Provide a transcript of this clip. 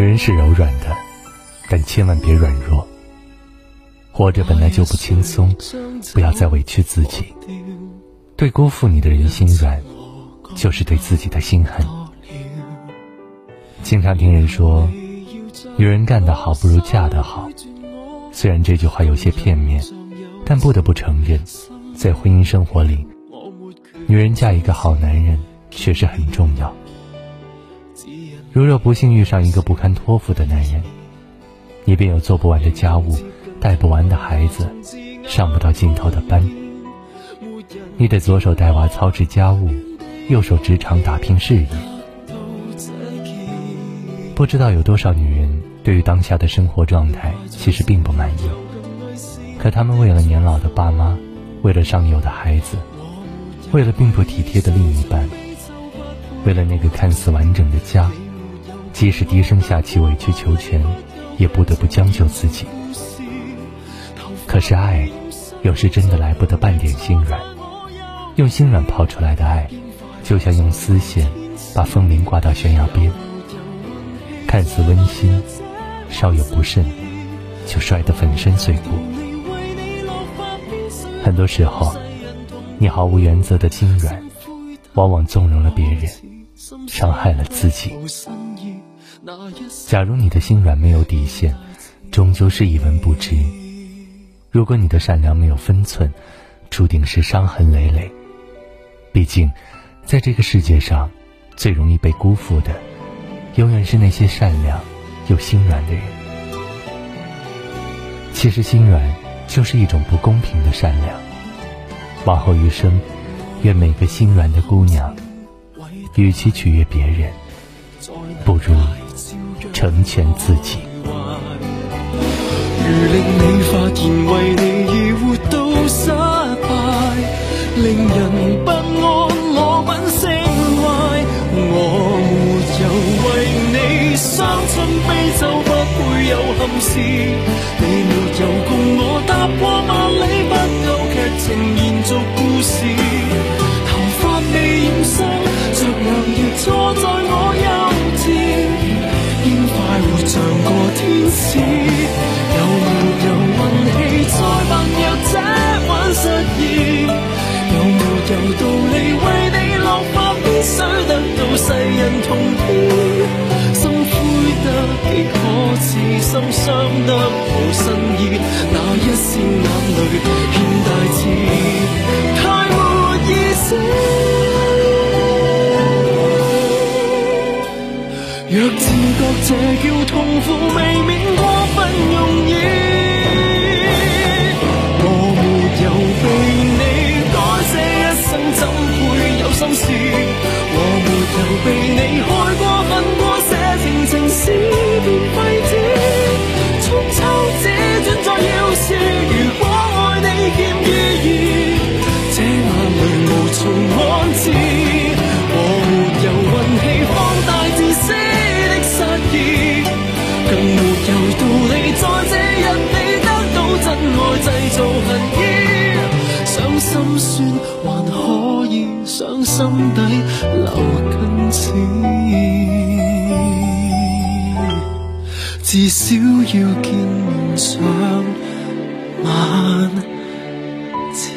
女人是柔软的，但千万别软弱。活着本来就不轻松，不要再委屈自己。对辜负你的人心软，就是对自己的心狠。经常听人说，女人干得好不如嫁得好。虽然这句话有些片面，但不得不承认，在婚姻生活里，女人嫁一个好男人确实很重要。如若不幸遇上一个不堪托付的男人，你便有做不完的家务。带不完的孩子，上不到尽头的班，你得左手带娃操持家务，右手职场打拼事业。不知道有多少女人对于当下的生活状态其实并不满意，可她们为了年老的爸妈，为了上有的孩子，为了并不体贴的另一半，为了那个看似完整的家，即使低声下气委曲求全，也不得不将就自己。可是爱，有时真的来不得半点心软。用心软泡出来的爱，就像用丝线把风铃挂到悬崖边，看似温馨，稍有不慎，就摔得粉身碎骨。很多时候，你毫无原则的心软，往往纵容了别人，伤害了自己。假如你的心软没有底线，终究是一文不值。如果你的善良没有分寸，注定是伤痕累累。毕竟，在这个世界上，最容易被辜负的，永远是那些善良又心软的人。其实，心软就是一种不公平的善良。往后余生，愿每个心软的姑娘，与其取悦别人，不如成全自己。如令你发现为你而活到失败，令人不安，我品性坏。我没有为你伤春悲秋，不会有憾事。你没有共我踏过万里，不够剧情延续像个天使有没有运气再扮弱者玩失意有没有道理为你落发必须得到世人同意心灰得极可耻心伤得无新意那一线眼泪欠大志太没意思若者觉这叫痛苦，未免过分容易。我没有被你改写一生，怎会有心事？我没有被你开过分过，写情情诗变废纸。春秋这转在要是，如果爱你欠意义，这眼泪无从安置。心酸还可以想心底留根刺至少要见面上晚次